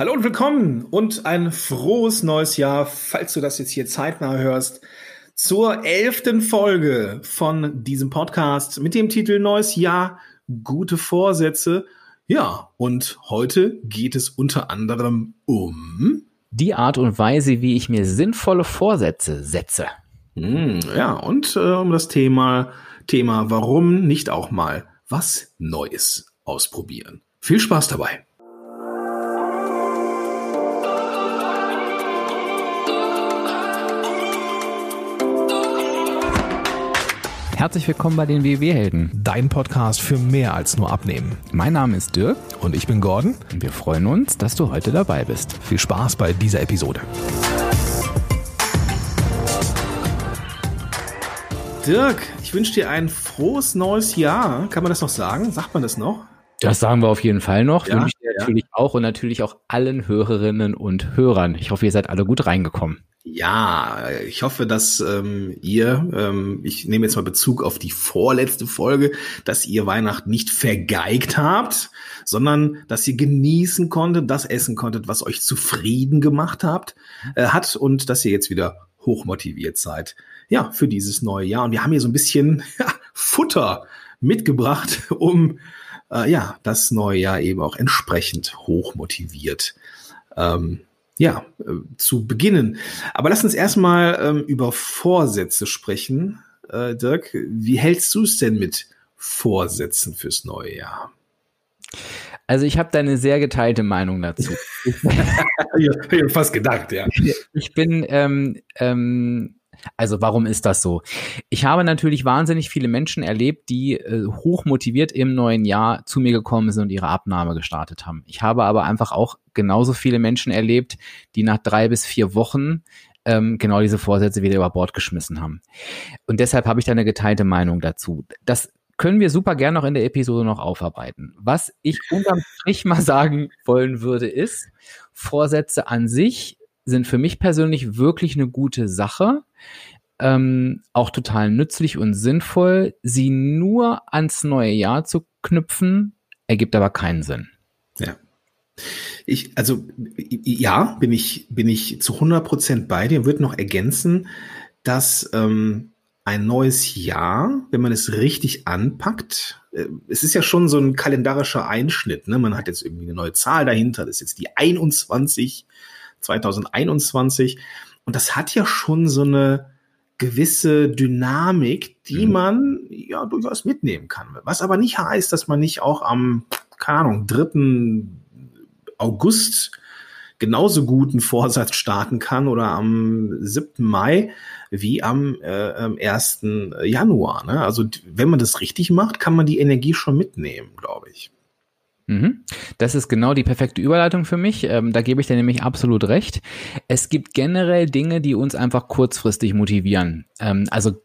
Hallo und willkommen und ein frohes neues Jahr, falls du das jetzt hier zeitnah hörst, zur elften Folge von diesem Podcast mit dem Titel Neues Jahr, gute Vorsätze. Ja, und heute geht es unter anderem um die Art und Weise, wie ich mir sinnvolle Vorsätze setze. Hm, ja, und äh, um das Thema, Thema, warum nicht auch mal was Neues ausprobieren. Viel Spaß dabei! Herzlich willkommen bei den WW-Helden. Dein Podcast für mehr als nur Abnehmen. Mein Name ist Dirk. Und ich bin Gordon. Und wir freuen uns, dass du heute dabei bist. Viel Spaß bei dieser Episode. Dirk, ich wünsche dir ein frohes neues Jahr. Kann man das noch sagen? Sagt man das noch? Das sagen wir auf jeden Fall noch. Ja, wünsche ich dir ja. natürlich auch und natürlich auch allen Hörerinnen und Hörern. Ich hoffe, ihr seid alle gut reingekommen. Ja, ich hoffe, dass ähm, ihr, ähm, ich nehme jetzt mal Bezug auf die vorletzte Folge, dass ihr Weihnachten nicht vergeigt habt, sondern dass ihr genießen konntet, das essen konntet, was euch zufrieden gemacht habt, äh, hat und dass ihr jetzt wieder hochmotiviert seid. Ja, für dieses neue Jahr. Und wir haben hier so ein bisschen ja, Futter mitgebracht, um äh, ja das neue Jahr eben auch entsprechend hochmotiviert ähm, ja, äh, zu beginnen. Aber lass uns erstmal ähm, über Vorsätze sprechen. Äh, Dirk, wie hältst du es denn mit Vorsätzen fürs neue Jahr? Also ich habe da eine sehr geteilte Meinung dazu. ich habe fast gedacht, ja. Ich bin ähm, ähm, also warum ist das so? Ich habe natürlich wahnsinnig viele Menschen erlebt, die äh, hoch motiviert im neuen Jahr zu mir gekommen sind und ihre Abnahme gestartet haben. Ich habe aber einfach auch genauso viele Menschen erlebt, die nach drei bis vier Wochen ähm, genau diese Vorsätze wieder über Bord geschmissen haben. Und deshalb habe ich da eine geteilte Meinung dazu. Das können wir super gerne noch in der Episode noch aufarbeiten. Was ich unterm Strich mal sagen wollen würde, ist, Vorsätze an sich sind für mich persönlich wirklich eine gute Sache. Ähm, auch total nützlich und sinnvoll. Sie nur ans neue Jahr zu knüpfen, ergibt aber keinen Sinn. Ja. Ich, also, ja, bin ich, bin ich zu 100 Prozent bei dir. Würde noch ergänzen, dass ähm, ein neues Jahr, wenn man es richtig anpackt, äh, es ist ja schon so ein kalendarischer Einschnitt. Ne? Man hat jetzt irgendwie eine neue Zahl dahinter. Das ist jetzt die 21 2021. Und das hat ja schon so eine gewisse Dynamik, die mhm. man ja durchaus mitnehmen kann. Was aber nicht heißt, dass man nicht auch am, keine Ahnung, 3. August genauso guten Vorsatz starten kann oder am 7. Mai wie am äh, 1. Januar. Ne? Also wenn man das richtig macht, kann man die Energie schon mitnehmen, glaube ich. Mhm. Das ist genau die perfekte Überleitung für mich. Ähm, da gebe ich dir nämlich absolut recht. Es gibt generell Dinge, die uns einfach kurzfristig motivieren. Ähm, also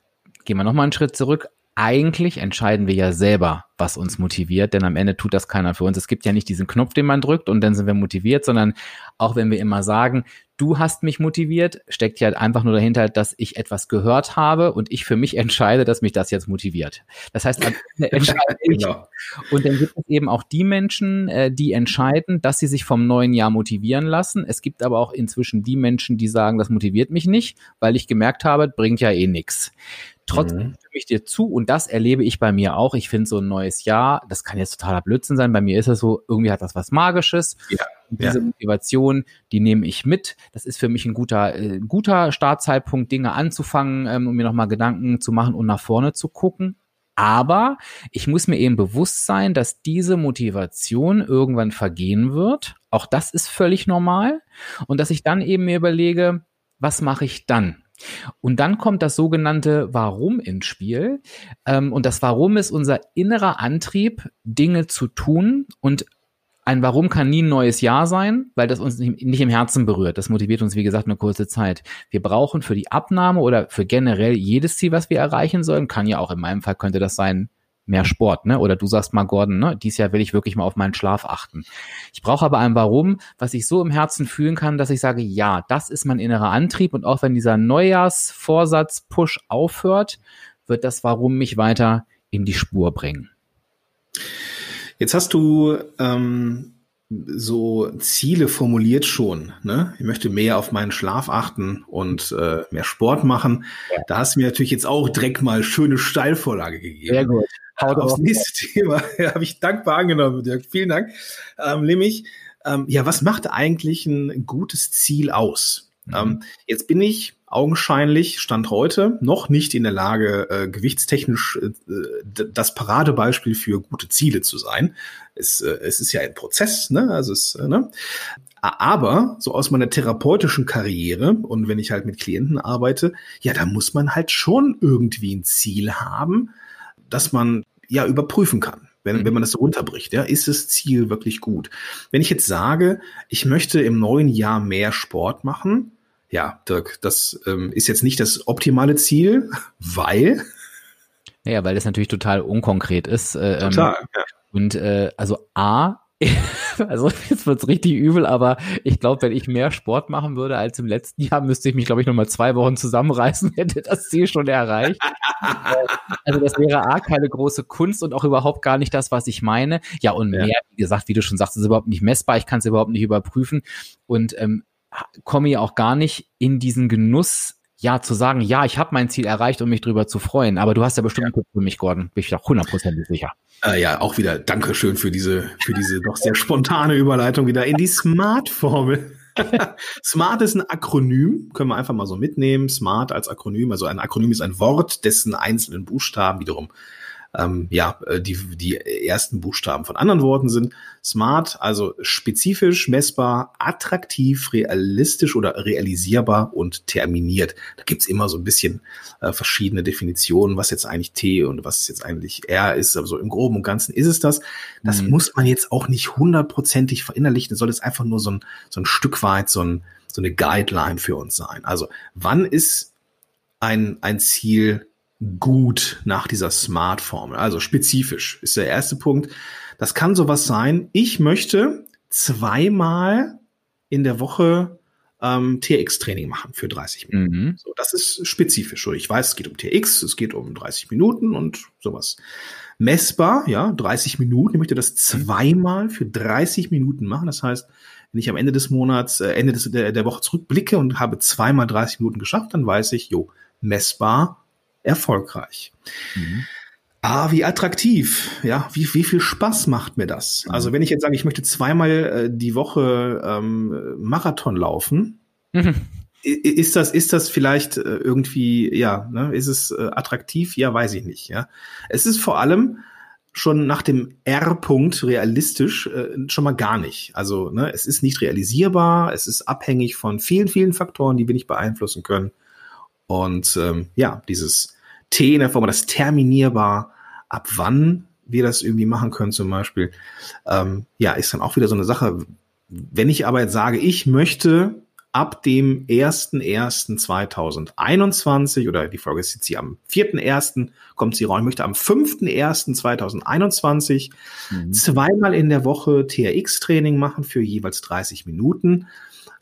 gehen wir nochmal einen Schritt zurück eigentlich entscheiden wir ja selber, was uns motiviert, denn am Ende tut das keiner für uns. Es gibt ja nicht diesen Knopf, den man drückt und dann sind wir motiviert, sondern auch wenn wir immer sagen, du hast mich motiviert, steckt ja einfach nur dahinter, dass ich etwas gehört habe und ich für mich entscheide, dass mich das jetzt motiviert. Das heißt, entscheide ich. Genau. Und dann gibt es eben auch die Menschen, äh, die entscheiden, dass sie sich vom neuen Jahr motivieren lassen. Es gibt aber auch inzwischen die Menschen, die sagen, das motiviert mich nicht, weil ich gemerkt habe, bringt ja eh nichts. Trotzdem mhm. stimme ich dir zu und das erlebe ich bei mir auch. Ich finde so ein neues Jahr, das kann jetzt totaler Blödsinn sein. Bei mir ist es so, irgendwie hat das was Magisches. Ja. Diese ja. Motivation, die nehme ich mit. Das ist für mich ein guter, äh, guter Startzeitpunkt, Dinge anzufangen, ähm, um mir nochmal Gedanken zu machen und nach vorne zu gucken. Aber ich muss mir eben bewusst sein, dass diese Motivation irgendwann vergehen wird. Auch das ist völlig normal. Und dass ich dann eben mir überlege, was mache ich dann? Und dann kommt das sogenannte Warum ins Spiel. Ähm, und das Warum ist unser innerer Antrieb, Dinge zu tun. Und ein Warum kann nie ein neues Jahr sein, weil das uns nicht, im Herzen berührt. Das motiviert uns, wie gesagt, eine kurze Zeit. Wir brauchen für die Abnahme oder für generell jedes Ziel, was wir erreichen sollen, kann ja auch in meinem Fall könnte das sein, mehr Sport, ne? Oder du sagst mal, Gordon, ne? Dies Jahr will ich wirklich mal auf meinen Schlaf achten. Ich brauche aber ein Warum, was ich so im Herzen fühlen kann, dass ich sage, ja, das ist mein innerer Antrieb und auch wenn dieser Neujahrsvorsatz-Push aufhört, wird das Warum mich weiter in die Spur bringen. Jetzt hast du ähm, so Ziele formuliert schon. Ne? Ich möchte mehr auf meinen Schlaf achten und äh, mehr Sport machen. Ja. Da hast du mir natürlich jetzt auch direkt mal schöne Steilvorlage gegeben. Sehr gut. Haut Aufs nächste Thema habe ich dankbar angenommen, Dirk. Vielen Dank. Ähm, nämlich, ähm, ja, was macht eigentlich ein gutes Ziel aus? Mhm. Ähm, jetzt bin ich augenscheinlich, Stand heute, noch nicht in der Lage, äh, gewichtstechnisch äh, das Paradebeispiel für gute Ziele zu sein. Es, äh, es ist ja ein Prozess, ne? Also es, äh, ne? Aber so aus meiner therapeutischen Karriere und wenn ich halt mit Klienten arbeite, ja, da muss man halt schon irgendwie ein Ziel haben, dass man ja überprüfen kann wenn, wenn man das so runterbricht, ja, ist das Ziel wirklich gut? Wenn ich jetzt sage, ich möchte im neuen Jahr mehr Sport machen, ja, Dirk, das ähm, ist jetzt nicht das optimale Ziel, weil. Naja, weil das natürlich total unkonkret ist. Äh, ähm, total, ja. Und äh, also A, also jetzt wird's richtig übel, aber ich glaube, wenn ich mehr Sport machen würde als im letzten Jahr, müsste ich mich, glaube ich, nochmal zwei Wochen zusammenreißen, hätte das Ziel schon erreicht. also das wäre A, keine große Kunst und auch überhaupt gar nicht das, was ich meine. Ja, und ja. mehr, wie gesagt, wie du schon sagst, ist überhaupt nicht messbar, ich kann es überhaupt nicht überprüfen. Und ähm, komme ja auch gar nicht in diesen Genuss, ja, zu sagen, ja, ich habe mein Ziel erreicht und mich drüber zu freuen. Aber du hast ja bestimmt einen Tipp für mich, Gordon. Bin ich doch hundertprozentig sicher. Äh, ja, auch wieder Dankeschön für diese, für diese doch sehr spontane Überleitung wieder in die Smart-Formel. Smart ist ein Akronym, können wir einfach mal so mitnehmen. Smart als Akronym, also ein Akronym ist ein Wort, dessen einzelnen Buchstaben wiederum ähm, ja, äh, die, die ersten Buchstaben von anderen Worten sind. Smart, also spezifisch, messbar, attraktiv, realistisch oder realisierbar und terminiert. Da gibt's immer so ein bisschen äh, verschiedene Definitionen, was jetzt eigentlich T und was jetzt eigentlich R ist. Aber so im Groben und Ganzen ist es das. Das mhm. muss man jetzt auch nicht hundertprozentig verinnerlichen. Das soll jetzt einfach nur so ein, so ein Stück weit so, ein, so eine Guideline für uns sein. Also wann ist ein, ein Ziel gut nach dieser Smart-Formel. Also spezifisch ist der erste Punkt. Das kann sowas sein. Ich möchte zweimal in der Woche ähm, TX-Training machen für 30 Minuten. Mhm. So, das ist spezifisch. Ich weiß, es geht um TX, es geht um 30 Minuten und sowas. Messbar, ja, 30 Minuten. Ich möchte das zweimal für 30 Minuten machen. Das heißt, wenn ich am Ende des Monats, äh, Ende des, der, der Woche zurückblicke und habe zweimal 30 Minuten geschafft, dann weiß ich, jo, messbar erfolgreich. Mhm. Ah, wie attraktiv, ja, wie, wie viel Spaß macht mir das? Mhm. Also wenn ich jetzt sage, ich möchte zweimal äh, die Woche ähm, Marathon laufen, mhm. ist das, ist das vielleicht äh, irgendwie, ja, ne, ist es äh, attraktiv? Ja, weiß ich nicht, ja. Es ist vor allem schon nach dem R-Punkt realistisch äh, schon mal gar nicht. Also, ne, es ist nicht realisierbar, es ist abhängig von vielen, vielen Faktoren, die wir nicht beeinflussen können. Und ähm, ja, dieses T in der Form, das terminierbar, ab wann wir das irgendwie machen können zum Beispiel, ähm, ja, ist dann auch wieder so eine Sache. Wenn ich aber jetzt sage, ich möchte ab dem 01.01.2021 oder die Folge ist jetzt hier am 4.01. kommt sie raus, ich möchte am 5.01.2021 mhm. zweimal in der Woche TRX-Training machen für jeweils 30 Minuten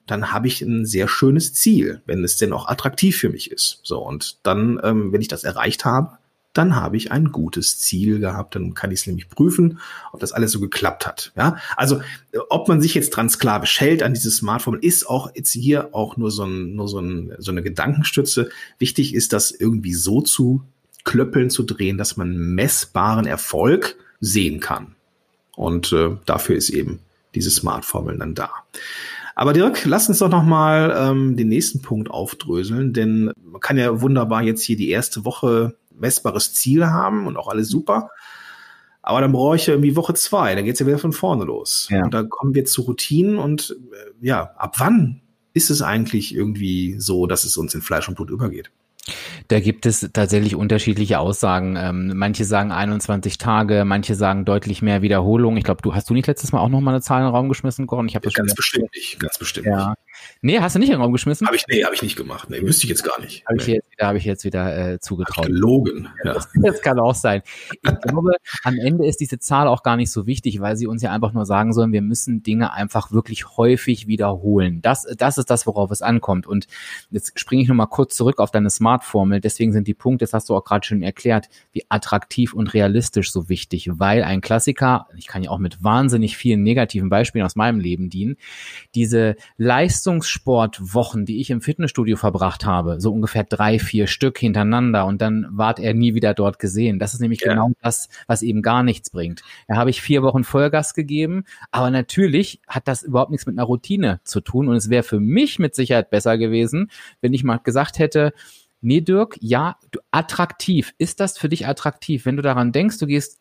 dann habe ich ein sehr schönes Ziel, wenn es denn auch attraktiv für mich ist. So, und dann, ähm, wenn ich das erreicht habe, dann habe ich ein gutes Ziel gehabt, dann kann ich es nämlich prüfen, ob das alles so geklappt hat. Ja, also ob man sich jetzt dran sklavisch hält an dieses Smartphone, ist auch jetzt hier auch nur so, ein, nur so, ein, so eine Gedankenstütze. Wichtig ist, das irgendwie so zu klöppeln, zu drehen, dass man messbaren Erfolg sehen kann. Und äh, dafür ist eben diese Smart-Formel dann da. Aber Dirk, lass uns doch noch mal ähm, den nächsten Punkt aufdröseln, denn man kann ja wunderbar jetzt hier die erste Woche messbares Ziel haben und auch alles super. Aber dann brauche ich ja irgendwie Woche zwei, dann geht's ja wieder von vorne los. Ja. Und da kommen wir zu Routinen und äh, ja, ab wann ist es eigentlich irgendwie so, dass es uns in Fleisch und Blut übergeht? Da gibt es tatsächlich unterschiedliche Aussagen. Ähm, manche sagen 21 Tage, manche sagen deutlich mehr Wiederholung. Ich glaube, du hast du nicht letztes Mal auch noch mal eine Zahl in den Raum geschmissen, Gordon? Ich habe das ganz bestimmt nicht, ganz bestimmt ja. Nee, hast du nicht in den Raum geschmissen? Habe ich, nee, habe ich nicht gemacht. Nee, wüsste ich jetzt gar nicht. Habe ich jetzt wieder, ich jetzt wieder äh, zugetraut. Gelogen. Ja. Das, das kann auch sein. Ich glaube, am Ende ist diese Zahl auch gar nicht so wichtig, weil sie uns ja einfach nur sagen sollen, wir müssen Dinge einfach wirklich häufig wiederholen. Das, das ist das, worauf es ankommt. Und jetzt springe ich nochmal kurz zurück auf deine Smart-Formel. Deswegen sind die Punkte, das hast du auch gerade schon erklärt, wie attraktiv und realistisch so wichtig, weil ein Klassiker, ich kann ja auch mit wahnsinnig vielen negativen Beispielen aus meinem Leben dienen, diese Leistungssportwochen, die ich im Fitnessstudio verbracht habe, so ungefähr drei, vier Stück hintereinander und dann ward er nie wieder dort gesehen. Das ist nämlich ja. genau das, was eben gar nichts bringt. Da habe ich vier Wochen Vollgas gegeben, aber natürlich hat das überhaupt nichts mit einer Routine zu tun und es wäre für mich mit Sicherheit besser gewesen, wenn ich mal gesagt hätte, Nee, Dirk, ja, du, attraktiv. Ist das für dich attraktiv? Wenn du daran denkst, du gehst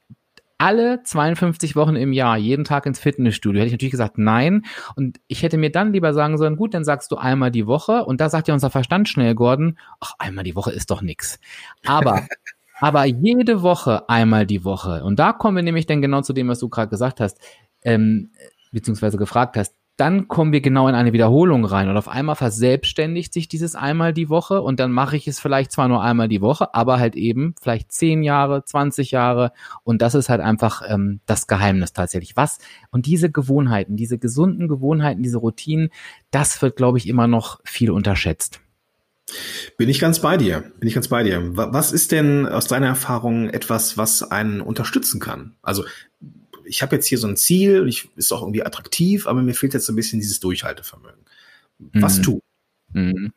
alle 52 Wochen im Jahr jeden Tag ins Fitnessstudio, hätte ich natürlich gesagt, nein. Und ich hätte mir dann lieber sagen sollen, gut, dann sagst du einmal die Woche. Und da sagt ja unser Verstand schnell, Gordon, ach, einmal die Woche ist doch nix. Aber aber jede Woche einmal die Woche. Und da kommen wir nämlich dann genau zu dem, was du gerade gesagt hast, ähm, beziehungsweise gefragt hast dann kommen wir genau in eine Wiederholung rein und auf einmal verselbstständigt sich dieses einmal die Woche und dann mache ich es vielleicht zwar nur einmal die Woche, aber halt eben vielleicht zehn Jahre, 20 Jahre und das ist halt einfach ähm, das Geheimnis tatsächlich. Was und diese Gewohnheiten, diese gesunden Gewohnheiten, diese Routinen, das wird, glaube ich, immer noch viel unterschätzt. Bin ich ganz bei dir. Bin ich ganz bei dir. Was ist denn aus deiner Erfahrung etwas, was einen unterstützen kann? Also ich habe jetzt hier so ein Ziel, ich, ist auch irgendwie attraktiv, aber mir fehlt jetzt so ein bisschen dieses Durchhaltevermögen. Was mhm. tun? Mhm.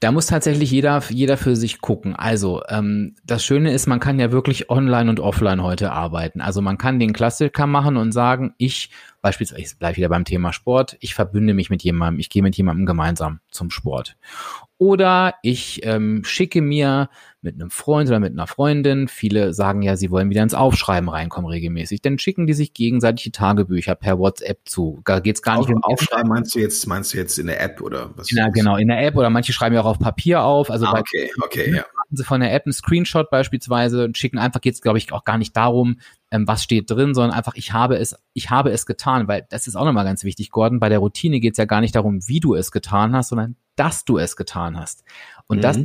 Da muss tatsächlich jeder, jeder für sich gucken. Also ähm, das Schöne ist, man kann ja wirklich online und offline heute arbeiten. Also man kann den Klassiker machen und sagen, ich beispielsweise, ich bleibe wieder beim Thema Sport, ich verbünde mich mit jemandem, ich gehe mit jemandem gemeinsam zum Sport. Oder ich ähm, schicke mir mit einem Freund oder mit einer Freundin, viele sagen ja, sie wollen wieder ins Aufschreiben reinkommen regelmäßig, dann schicken die sich gegenseitige Tagebücher per WhatsApp zu. Da geht's gar nicht um Aufschreiben. Meinst du jetzt, meinst du jetzt in der App oder was? Ja, genau, in der App oder manche schreiben ja auch auf Papier auf. Also ah, okay, okay, ja. Machen sie von der App einen Screenshot beispielsweise und schicken einfach, geht's glaube ich auch gar nicht darum, ähm, was steht drin, sondern einfach, ich habe es, ich habe es getan, weil das ist auch nochmal ganz wichtig, Gordon. Bei der Routine geht's ja gar nicht darum, wie du es getan hast, sondern dass du es getan hast. Und mhm. das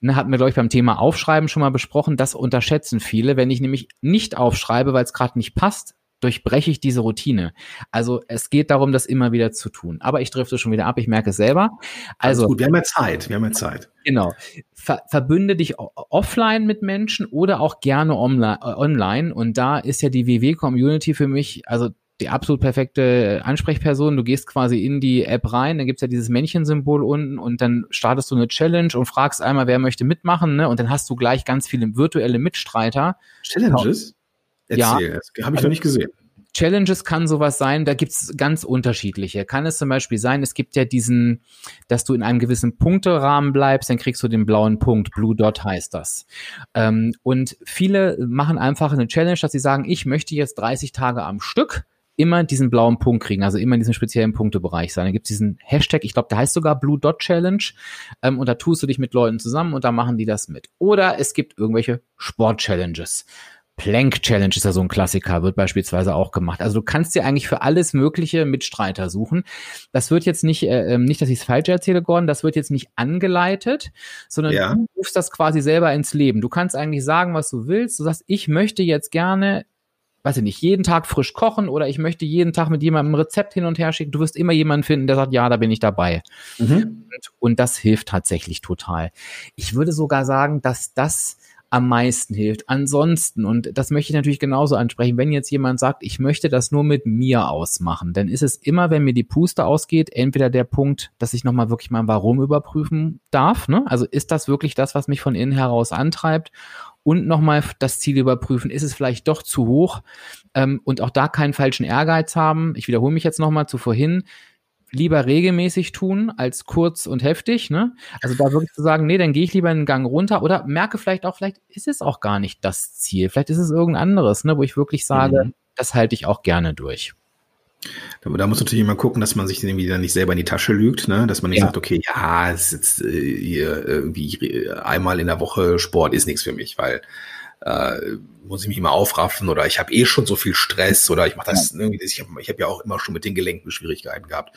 ne, hatten wir, glaube ich, beim Thema Aufschreiben schon mal besprochen. Das unterschätzen viele. Wenn ich nämlich nicht aufschreibe, weil es gerade nicht passt, durchbreche ich diese Routine. Also es geht darum, das immer wieder zu tun. Aber ich drifte schon wieder ab, ich merke es selber. Also gut, wir haben ja Zeit, wir haben ja Zeit. Genau. Ver verbünde dich offline mit Menschen oder auch gerne online. Und da ist ja die WW-Community für mich, also die absolut perfekte Ansprechperson. Du gehst quasi in die App rein, dann gibt's ja dieses Männchensymbol unten und dann startest du eine Challenge und fragst einmal, wer möchte mitmachen, ne? Und dann hast du gleich ganz viele virtuelle Mitstreiter. Challenges? Erzähl, ja. habe ich noch nicht gesehen. Challenges kann sowas sein, da gibt's ganz unterschiedliche. Kann es zum Beispiel sein, es gibt ja diesen, dass du in einem gewissen Punkterahmen bleibst, dann kriegst du den blauen Punkt, Blue Dot heißt das. Ähm, und viele machen einfach eine Challenge, dass sie sagen, ich möchte jetzt 30 Tage am Stück immer diesen blauen Punkt kriegen, also immer in diesem speziellen Punktebereich sein. Da gibt es diesen Hashtag, ich glaube, der heißt sogar Blue Dot Challenge ähm, und da tust du dich mit Leuten zusammen und da machen die das mit. Oder es gibt irgendwelche Sport-Challenges. Plank Challenge ist ja so ein Klassiker, wird beispielsweise auch gemacht. Also du kannst dir eigentlich für alles mögliche Mitstreiter suchen. Das wird jetzt nicht, äh, ähm, nicht, dass ich es falsch erzähle, Gordon, das wird jetzt nicht angeleitet, sondern ja. du rufst das quasi selber ins Leben. Du kannst eigentlich sagen, was du willst. Du sagst, ich möchte jetzt gerne weiß ich nicht, jeden Tag frisch kochen oder ich möchte jeden Tag mit jemandem ein Rezept hin und her schicken. Du wirst immer jemanden finden, der sagt, ja, da bin ich dabei. Mhm. Und, und das hilft tatsächlich total. Ich würde sogar sagen, dass das am meisten hilft. Ansonsten, und das möchte ich natürlich genauso ansprechen, wenn jetzt jemand sagt, ich möchte das nur mit mir ausmachen, dann ist es immer, wenn mir die Puste ausgeht, entweder der Punkt, dass ich nochmal wirklich mal Warum überprüfen darf. Ne? Also ist das wirklich das, was mich von innen heraus antreibt? und nochmal das Ziel überprüfen, ist es vielleicht doch zu hoch ähm, und auch da keinen falschen Ehrgeiz haben. Ich wiederhole mich jetzt nochmal zu vorhin. Lieber regelmäßig tun als kurz und heftig. Ne? Also da wirklich zu sagen, nee, dann gehe ich lieber einen Gang runter oder merke vielleicht auch, vielleicht ist es auch gar nicht das Ziel. Vielleicht ist es irgendein anderes, ne, wo ich wirklich sage, mhm. das halte ich auch gerne durch. Da, da muss natürlich immer gucken, dass man sich irgendwie dann nicht selber in die Tasche lügt, ne? dass man nicht ja. sagt, okay, ja, es ist jetzt äh, hier irgendwie einmal in der Woche Sport ist nichts für mich, weil äh, muss ich mich immer aufraffen oder ich habe eh schon so viel Stress oder ich mache das irgendwie, ich habe ich hab ja auch immer schon mit den Gelenken Schwierigkeiten gehabt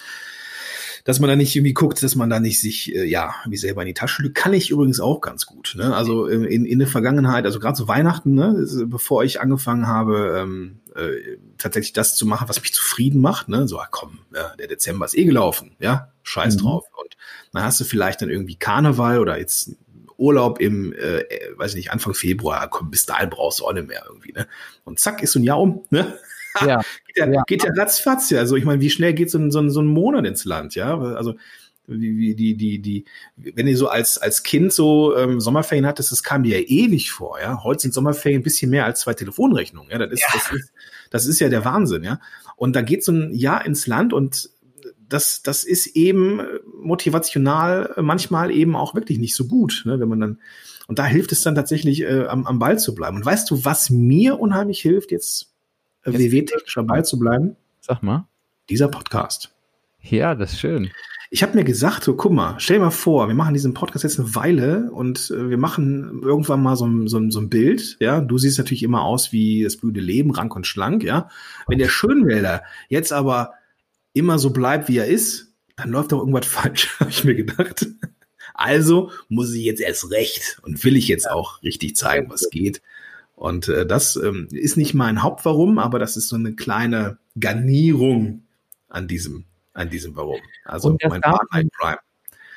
dass man da nicht irgendwie guckt, dass man da nicht sich, äh, ja, wie selber in die Tasche lügt, kann ich übrigens auch ganz gut. Ne? Also in, in, in der Vergangenheit, also gerade zu Weihnachten, ne, bevor ich angefangen habe, ähm, äh, tatsächlich das zu machen, was mich zufrieden macht, ne? So, ah, komm, ja, der Dezember ist eh gelaufen, ja, scheiß mhm. drauf. Und dann hast du vielleicht dann irgendwie Karneval oder jetzt Urlaub im, äh, weiß ich nicht, Anfang Februar, komm, bis dahin brauchst du auch nicht mehr irgendwie, ne? Und zack, ist so ein Jahr um, ne? Ja. geht, ja, ja. geht ja ratzfatz, ja. Also ich meine, wie schnell geht so ein, so, ein, so ein Monat ins Land, ja? Also wie, wie die, die, die, wenn ihr so als, als Kind so ähm, Sommerferien hattest, das kam dir ja ewig vor, ja. Heute sind Sommerferien ein bisschen mehr als zwei Telefonrechnungen, ja. Das ist, ja. Das, ist das ist ja der Wahnsinn, ja. Und da geht so ein Jahr ins Land und das, das ist eben motivational manchmal eben auch wirklich nicht so gut, ne, wenn man dann, und da hilft es dann tatsächlich, äh, am, am Ball zu bleiben. Und weißt du, was mir unheimlich hilft, jetzt äh, WW-technisch am Ball zu bleiben? Sag mal. Dieser Podcast. Ja, das ist schön. Ich habe mir gesagt, so guck mal, stell dir mal vor, wir machen diesen Podcast jetzt eine Weile und äh, wir machen irgendwann mal so, so, so ein Bild, ja. Du siehst natürlich immer aus wie das blühende Leben, rank und schlank, ja. Wenn der Schönwälder jetzt aber immer so bleibt, wie er ist, dann läuft doch irgendwas falsch, habe ich mir gedacht. Also muss ich jetzt erst recht und will ich jetzt auch richtig zeigen, was geht. Und äh, das ähm, ist nicht mein Hauptwarum, aber das ist so eine kleine Garnierung an diesem, an diesem Warum. Also mein Partner Prime.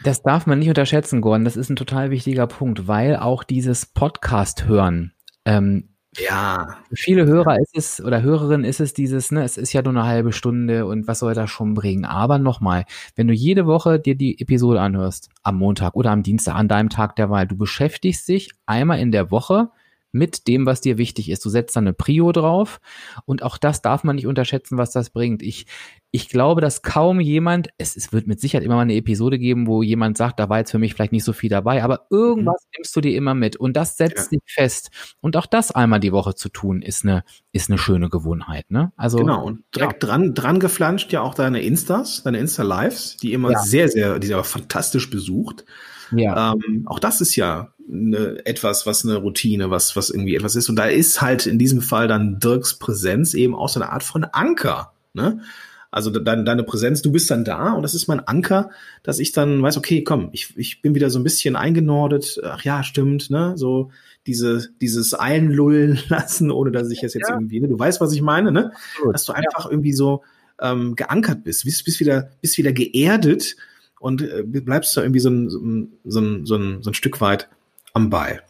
Das darf man nicht unterschätzen, Gordon. Das ist ein total wichtiger Punkt, weil auch dieses Podcast hören ähm, ja. Für viele Hörer ist es oder Hörerinnen ist es dieses, ne, es ist ja nur eine halbe Stunde und was soll das schon bringen? Aber nochmal, wenn du jede Woche dir die Episode anhörst, am Montag oder am Dienstag, an deinem Tag der Wahl, du beschäftigst dich einmal in der Woche mit dem, was dir wichtig ist. Du setzt dann eine Prio drauf und auch das darf man nicht unterschätzen, was das bringt. Ich, ich glaube, dass kaum jemand, es, es wird mit Sicherheit immer mal eine Episode geben, wo jemand sagt, da war jetzt für mich vielleicht nicht so viel dabei, aber irgendwas mhm. nimmst du dir immer mit und das setzt ja. dich fest. Und auch das einmal die Woche zu tun, ist eine, ist eine schöne Gewohnheit, ne? Also. Genau. Und direkt ja. dran, dran geflanscht ja auch deine Instas, deine Insta-Lives, die immer ja. sehr, sehr, die sind aber fantastisch besucht. Ja. Ähm, auch das ist ja eine, etwas, was eine Routine, was, was irgendwie etwas ist. Und da ist halt in diesem Fall dann Dirks Präsenz eben auch so eine Art von Anker. Ne? Also deine, deine Präsenz, du bist dann da und das ist mein Anker, dass ich dann weiß, okay, komm, ich, ich bin wieder so ein bisschen eingenordet. Ach ja, stimmt, ne? So diese, dieses Einlullen lassen, ohne dass ich es jetzt ja. irgendwie, ne? du weißt, was ich meine, ne? Dass du einfach ja. irgendwie so ähm, geankert bist, bist, bist wieder, bist wieder geerdet und äh, bleibst da irgendwie so ein, so ein, so ein, so ein, so ein Stück weit am Ball.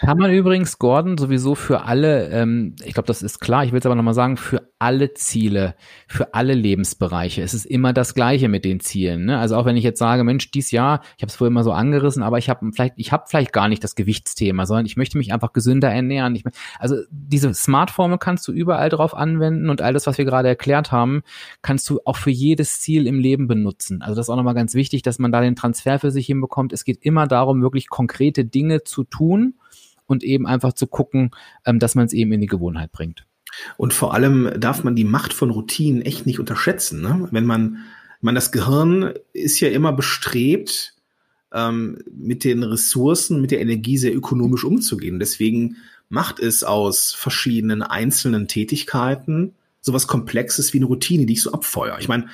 Kann man übrigens Gordon sowieso für alle, ähm, ich glaube, das ist klar, ich will es aber nochmal sagen, für alle Ziele, für alle Lebensbereiche. Es ist immer das Gleiche mit den Zielen. Ne? Also auch wenn ich jetzt sage, Mensch, dies Jahr, ich habe es vorhin mal so angerissen, aber ich habe vielleicht, ich habe vielleicht gar nicht das Gewichtsthema, sondern ich möchte mich einfach gesünder ernähren. Ich, also diese Smartformel kannst du überall drauf anwenden und all das, was wir gerade erklärt haben, kannst du auch für jedes Ziel im Leben benutzen. Also das ist auch nochmal ganz wichtig, dass man da den Transfer für sich hinbekommt. Es geht immer darum, wirklich konkrete Dinge zu tun und eben einfach zu gucken, ähm, dass man es eben in die Gewohnheit bringt. Und vor allem darf man die Macht von Routinen echt nicht unterschätzen. Ne? Wenn man, man das Gehirn ist ja immer bestrebt, ähm, mit den Ressourcen, mit der Energie sehr ökonomisch umzugehen. Deswegen macht es aus verschiedenen einzelnen Tätigkeiten sowas Komplexes wie eine Routine, die ich so abfeuere. Ich meine,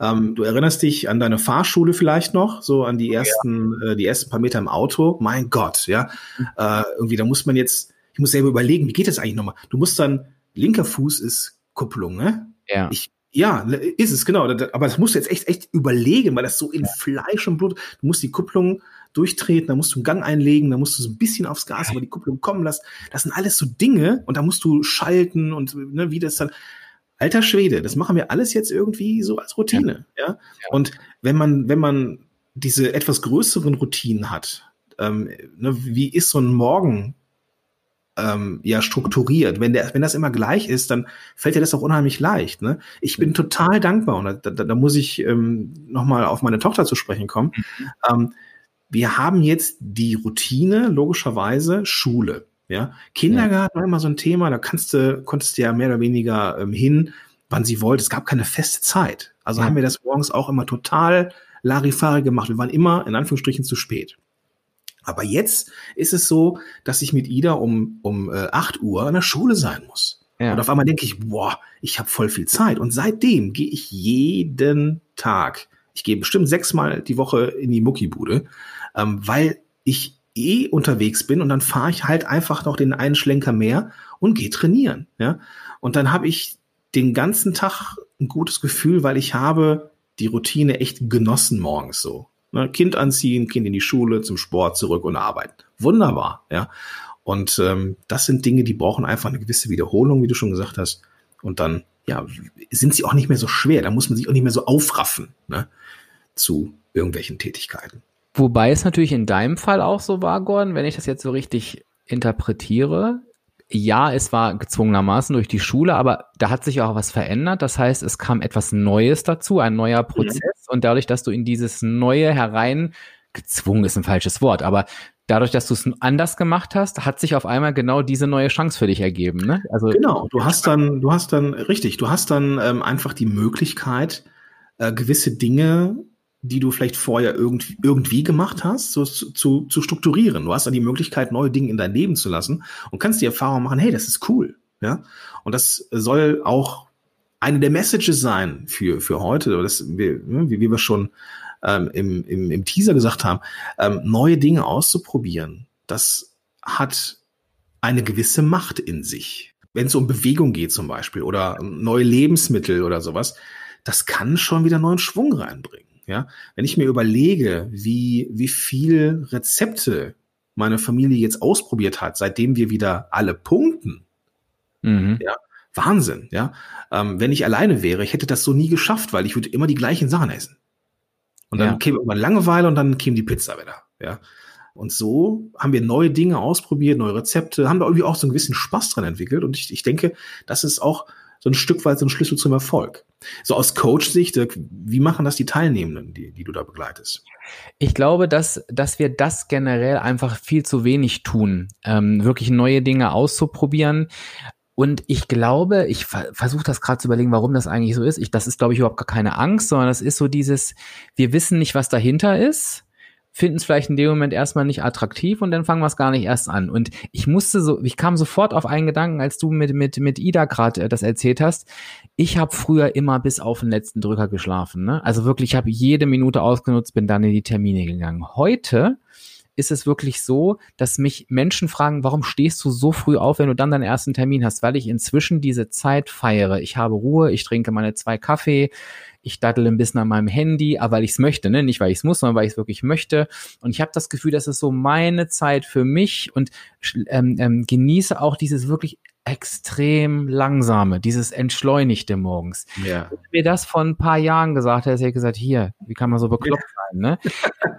ähm, du erinnerst dich an deine Fahrschule vielleicht noch, so an die ersten, ja. äh, die ersten paar Meter im Auto. Mein Gott, ja. Mhm. Äh, irgendwie, da muss man jetzt, ich muss selber überlegen, wie geht das eigentlich nochmal? Du musst dann, linker Fuß ist Kupplung, ne? Ja. Ich, ja, ist es, genau. Aber das musst du jetzt echt, echt überlegen, weil das so in Fleisch und Blut, du musst die Kupplung durchtreten, da musst du einen Gang einlegen, da musst du so ein bisschen aufs Gas, aber die Kupplung kommen lassen. Das sind alles so Dinge und da musst du schalten und ne, wie das dann alter Schwede, das machen wir alles jetzt irgendwie so als Routine, ja. ja? Und wenn man, wenn man diese etwas größeren Routinen hat, ähm, ne, wie ist so ein Morgen ähm, ja strukturiert? Wenn der, wenn das immer gleich ist, dann fällt dir das auch unheimlich leicht. Ne? Ich bin total dankbar und da, da, da muss ich ähm, noch mal auf meine Tochter zu sprechen kommen. Mhm. Ähm, wir haben jetzt die Routine logischerweise Schule. Ja, Kindergarten ja. war immer so ein Thema, da kannst du, konntest du ja mehr oder weniger ähm, hin, wann sie wollte. Es gab keine feste Zeit. Also ja. haben wir das morgens auch immer total Larifari gemacht. Wir waren immer in Anführungsstrichen zu spät. Aber jetzt ist es so, dass ich mit Ida um, um äh, 8 Uhr an der Schule sein muss. Ja. Und auf einmal denke ich, boah, ich habe voll viel Zeit. Und seitdem gehe ich jeden Tag Ich gehe bestimmt sechsmal die Woche in die Muckibude, ähm, weil ich eh unterwegs bin und dann fahre ich halt einfach noch den einen Schlenker mehr und gehe trainieren. Ja? Und dann habe ich den ganzen Tag ein gutes Gefühl, weil ich habe die Routine echt genossen morgens so. Ne? Kind anziehen, Kind in die Schule, zum Sport zurück und arbeiten. Wunderbar, ja. Und ähm, das sind Dinge, die brauchen einfach eine gewisse Wiederholung, wie du schon gesagt hast. Und dann, ja, sind sie auch nicht mehr so schwer. Da muss man sich auch nicht mehr so aufraffen ne, zu irgendwelchen Tätigkeiten. Wobei es natürlich in deinem Fall auch so war, Gordon, wenn ich das jetzt so richtig interpretiere. Ja, es war gezwungenermaßen durch die Schule, aber da hat sich auch was verändert. Das heißt, es kam etwas Neues dazu, ein neuer Prozess. Mhm. Und dadurch, dass du in dieses Neue herein gezwungen ist ein falsches Wort, aber dadurch, dass du es anders gemacht hast, hat sich auf einmal genau diese neue Chance für dich ergeben. Ne? Also genau, du hast dann, du hast dann richtig, du hast dann ähm, einfach die Möglichkeit, äh, gewisse Dinge die du vielleicht vorher irgendwie, irgendwie gemacht hast, so zu, zu strukturieren. Du hast dann die Möglichkeit, neue Dinge in dein Leben zu lassen und kannst die Erfahrung machen, hey, das ist cool. Ja. Und das soll auch eine der Messages sein für, für heute, das, wie, wie wir schon ähm, im, im, im Teaser gesagt haben, ähm, neue Dinge auszuprobieren. Das hat eine gewisse Macht in sich. Wenn es um Bewegung geht zum Beispiel oder neue Lebensmittel oder sowas, das kann schon wieder neuen Schwung reinbringen. Ja, wenn ich mir überlege, wie, wie viel Rezepte meine Familie jetzt ausprobiert hat, seitdem wir wieder alle punkten. Mhm. Ja, Wahnsinn, ja. Ähm, wenn ich alleine wäre, ich hätte das so nie geschafft, weil ich würde immer die gleichen Sachen essen. Und dann ja. käme irgendwann Langeweile und dann käme die Pizza wieder, ja. Und so haben wir neue Dinge ausprobiert, neue Rezepte, haben da irgendwie auch so einen gewissen Spaß dran entwickelt. Und ich, ich denke, das ist auch so ein Stück weit so ein Schlüssel zum Erfolg. So aus Coach-Sicht, wie machen das die Teilnehmenden, die, die du da begleitest? Ich glaube, dass, dass wir das generell einfach viel zu wenig tun, ähm, wirklich neue Dinge auszuprobieren. Und ich glaube, ich versuche das gerade zu überlegen, warum das eigentlich so ist. Ich, das ist, glaube ich, überhaupt gar keine Angst, sondern das ist so dieses, wir wissen nicht, was dahinter ist finden es vielleicht in dem Moment erstmal nicht attraktiv und dann fangen wir es gar nicht erst an. Und ich musste so, ich kam sofort auf einen Gedanken, als du mit, mit, mit Ida gerade äh, das erzählt hast. Ich habe früher immer bis auf den letzten Drücker geschlafen. Ne? Also wirklich, ich habe jede Minute ausgenutzt, bin dann in die Termine gegangen. Heute ist es wirklich so, dass mich Menschen fragen, warum stehst du so früh auf, wenn du dann deinen ersten Termin hast? Weil ich inzwischen diese Zeit feiere. Ich habe Ruhe, ich trinke meine zwei Kaffee, ich dattel ein bisschen an meinem Handy, aber weil ich es möchte, ne? nicht weil ich es muss, sondern weil ich es wirklich möchte. Und ich habe das Gefühl, das ist so meine Zeit für mich und ähm, ähm, genieße auch dieses wirklich extrem langsame, dieses entschleunigte morgens. Ja. Wenn mir das vor ein paar Jahren gesagt hätte, hätte ich gesagt, hier, wie kann man so bekloppt sein, ne?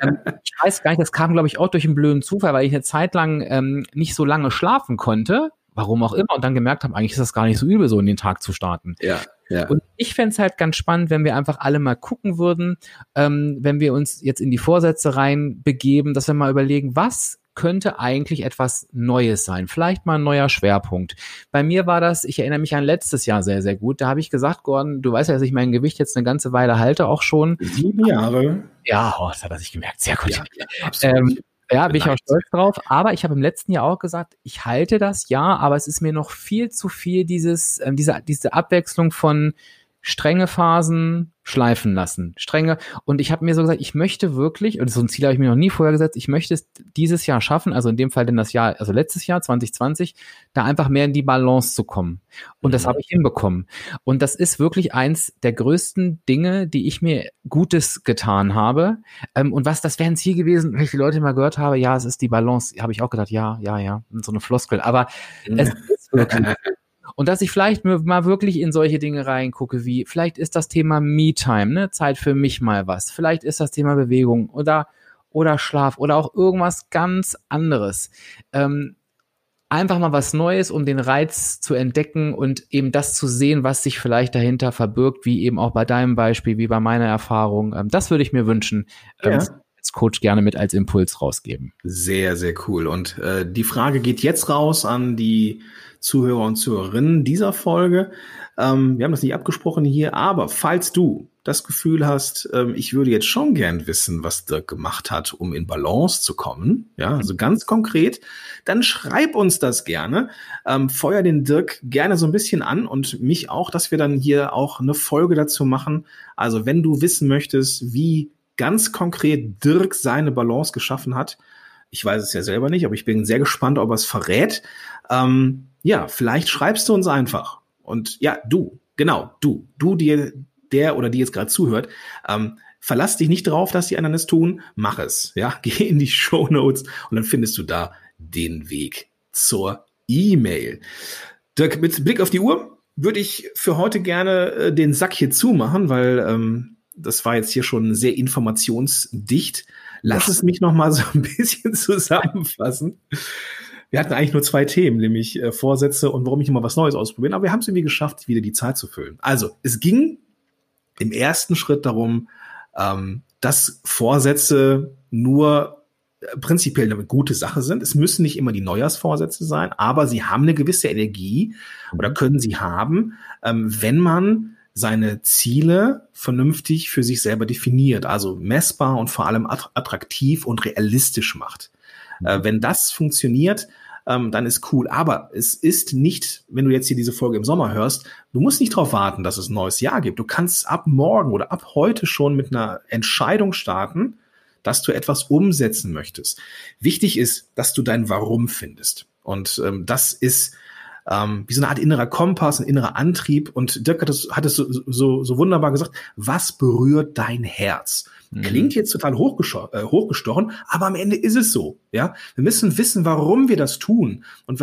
ähm, ich weiß gar nicht, das kam, glaube ich, auch durch einen blöden Zufall, weil ich eine Zeit lang ähm, nicht so lange schlafen konnte, warum auch immer, und dann gemerkt habe, eigentlich ist das gar nicht so übel, so in den Tag zu starten. Ja. Ja. Und ich fände es halt ganz spannend, wenn wir einfach alle mal gucken würden, ähm, wenn wir uns jetzt in die Vorsätze rein begeben, dass wir mal überlegen, was könnte eigentlich etwas Neues sein. Vielleicht mal ein neuer Schwerpunkt. Bei mir war das, ich erinnere mich an letztes Jahr sehr, sehr gut. Da habe ich gesagt, Gordon, du weißt ja, dass ich mein Gewicht jetzt eine ganze Weile halte, auch schon. Sieben Jahre. Ja, oh, das hat er sich gemerkt. Sehr gut. Ja, absolut. Ähm, ja, bin ich auch stolz drauf. Aber ich habe im letzten Jahr auch gesagt, ich halte das ja, aber es ist mir noch viel zu viel dieses, ähm, diese, diese Abwechslung von strenge Phasen schleifen lassen. Strenge. Und ich habe mir so gesagt, ich möchte wirklich, und so ein Ziel habe ich mir noch nie vorher gesetzt, ich möchte es dieses Jahr schaffen, also in dem Fall denn das Jahr, also letztes Jahr, 2020, da einfach mehr in die Balance zu kommen. Und das mhm. habe ich hinbekommen. Und das ist wirklich eins der größten Dinge, die ich mir Gutes getan habe. Ähm, und was, das wäre ein Ziel gewesen, wenn ich die Leute mal gehört habe, ja, es ist die Balance, habe ich auch gedacht, ja, ja, ja, so eine Floskel. Aber es ist wirklich und dass ich vielleicht mal wirklich in solche Dinge reingucke, wie vielleicht ist das Thema Me-Time, ne, Zeit für mich mal was. Vielleicht ist das Thema Bewegung oder, oder Schlaf oder auch irgendwas ganz anderes. Ähm, einfach mal was Neues, um den Reiz zu entdecken und eben das zu sehen, was sich vielleicht dahinter verbirgt, wie eben auch bei deinem Beispiel, wie bei meiner Erfahrung. Ähm, das würde ich mir wünschen. Ähm, ja. Als Coach gerne mit als Impuls rausgeben. Sehr, sehr cool. Und äh, die Frage geht jetzt raus an die Zuhörer und Zuhörerinnen dieser Folge. Ähm, wir haben das nicht abgesprochen hier, aber falls du das Gefühl hast, ähm, ich würde jetzt schon gern wissen, was Dirk gemacht hat, um in Balance zu kommen, ja, also ganz konkret, dann schreib uns das gerne. Ähm, feuer den Dirk gerne so ein bisschen an und mich auch, dass wir dann hier auch eine Folge dazu machen. Also wenn du wissen möchtest, wie ganz konkret Dirk seine Balance geschaffen hat, ich weiß es ja selber nicht, aber ich bin sehr gespannt, ob er es verrät. Ähm, ja, vielleicht schreibst du uns einfach. Und ja, du, genau, du, du dir, der oder die jetzt gerade zuhört, ähm, verlass dich nicht drauf, dass die anderen es tun, mach es. Ja, geh in die Show Notes und dann findest du da den Weg zur E-Mail. Dirk, mit Blick auf die Uhr würde ich für heute gerne äh, den Sack hier zumachen, weil ähm, das war jetzt hier schon sehr informationsdicht. Lass es mich noch mal so ein bisschen zusammenfassen. Wir hatten eigentlich nur zwei Themen, nämlich äh, Vorsätze und warum ich immer was Neues ausprobieren. Aber wir haben es irgendwie geschafft, wieder die Zeit zu füllen. Also es ging im ersten Schritt darum, ähm, dass Vorsätze nur äh, prinzipiell eine gute Sache sind. Es müssen nicht immer die Neujahrsvorsätze sein, aber sie haben eine gewisse Energie oder können sie haben, ähm, wenn man seine Ziele vernünftig für sich selber definiert, also messbar und vor allem attraktiv und realistisch macht. Äh, mhm. wenn das funktioniert, ähm, dann ist cool. Aber es ist nicht, wenn du jetzt hier diese Folge im Sommer hörst, du musst nicht darauf warten, dass es ein neues Jahr gibt. Du kannst ab morgen oder ab heute schon mit einer Entscheidung starten, dass du etwas umsetzen möchtest. Wichtig ist, dass du dein Warum findest. Und ähm, das ist ähm, wie so eine Art innerer Kompass, ein innerer Antrieb. Und Dirk hat es, hat es so, so, so wunderbar gesagt, was berührt dein Herz? Mhm. Klingt jetzt total äh, hochgestochen, aber am Ende ist es so. Ja, wir müssen wissen, warum wir das tun und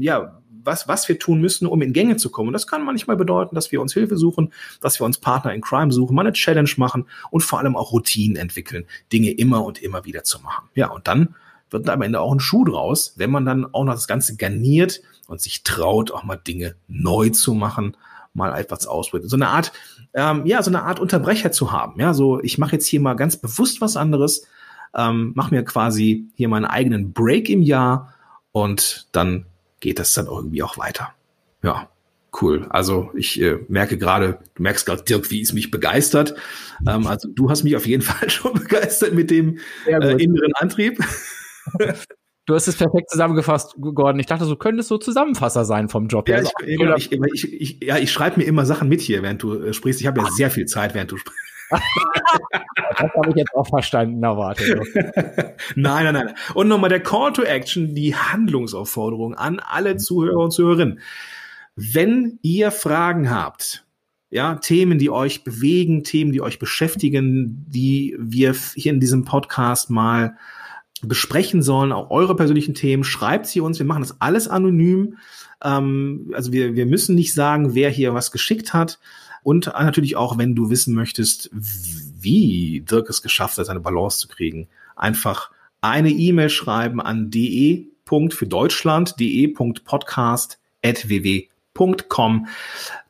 ja, was, was wir tun müssen, um in Gänge zu kommen. Und das kann manchmal bedeuten, dass wir uns Hilfe suchen, dass wir uns Partner in Crime suchen, mal eine Challenge machen und vor allem auch Routinen entwickeln, Dinge immer und immer wieder zu machen. Ja, und dann wird am Ende auch ein Schuh draus, wenn man dann auch noch das Ganze garniert und sich traut, auch mal Dinge neu zu machen, mal etwas ausprobieren. So eine Art, ähm, ja, so eine Art Unterbrecher zu haben. Ja, so ich mache jetzt hier mal ganz bewusst was anderes, ähm, mache mir quasi hier meinen eigenen Break im Jahr und dann geht das dann irgendwie auch weiter. Ja, cool. Also ich äh, merke gerade, du merkst gerade, Dirk, wie es mich begeistert. Ähm, also du hast mich auf jeden Fall schon begeistert mit dem äh, inneren Antrieb. Du hast es perfekt zusammengefasst, Gordon. Ich dachte, du könntest so Zusammenfasser sein vom Job. Ja, also, ich, genau, ich, ich, ich, ja, ich schreibe mir immer Sachen mit hier, während du äh, sprichst. Ich habe ja sehr viel Zeit, während du sprichst. das habe ich jetzt auch verstanden, erwartet. nein, nein, nein. Und nochmal der Call to Action, die Handlungsaufforderung an alle Zuhörer und Zuhörerinnen. Wenn ihr Fragen habt, ja, Themen, die euch bewegen, Themen, die euch beschäftigen, die wir hier in diesem Podcast mal besprechen sollen, auch eure persönlichen Themen, schreibt sie uns. Wir machen das alles anonym. Ähm, also wir, wir müssen nicht sagen, wer hier was geschickt hat. Und natürlich auch, wenn du wissen möchtest, wie Dirk es geschafft hat, seine Balance zu kriegen, einfach eine E-Mail schreiben an de. für Deutschland, de.podcast.ww.com,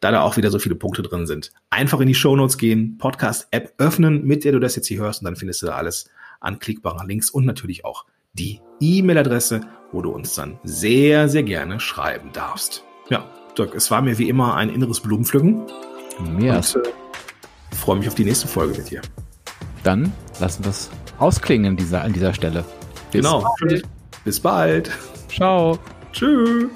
da da auch wieder so viele Punkte drin sind. Einfach in die Shownotes gehen, Podcast-App öffnen, mit der du das jetzt hier hörst und dann findest du da alles anklickbare Links und natürlich auch die E-Mail-Adresse, wo du uns dann sehr, sehr gerne schreiben darfst. Ja, Dirk, es war mir wie immer ein inneres Blumenpflücken. Mir. Und äh, freue mich auf die nächste Folge mit dir. Dann lassen wir es ausklingen an dieser, an dieser Stelle. Bis genau. Bald. Bis bald. Ciao. Tschüss.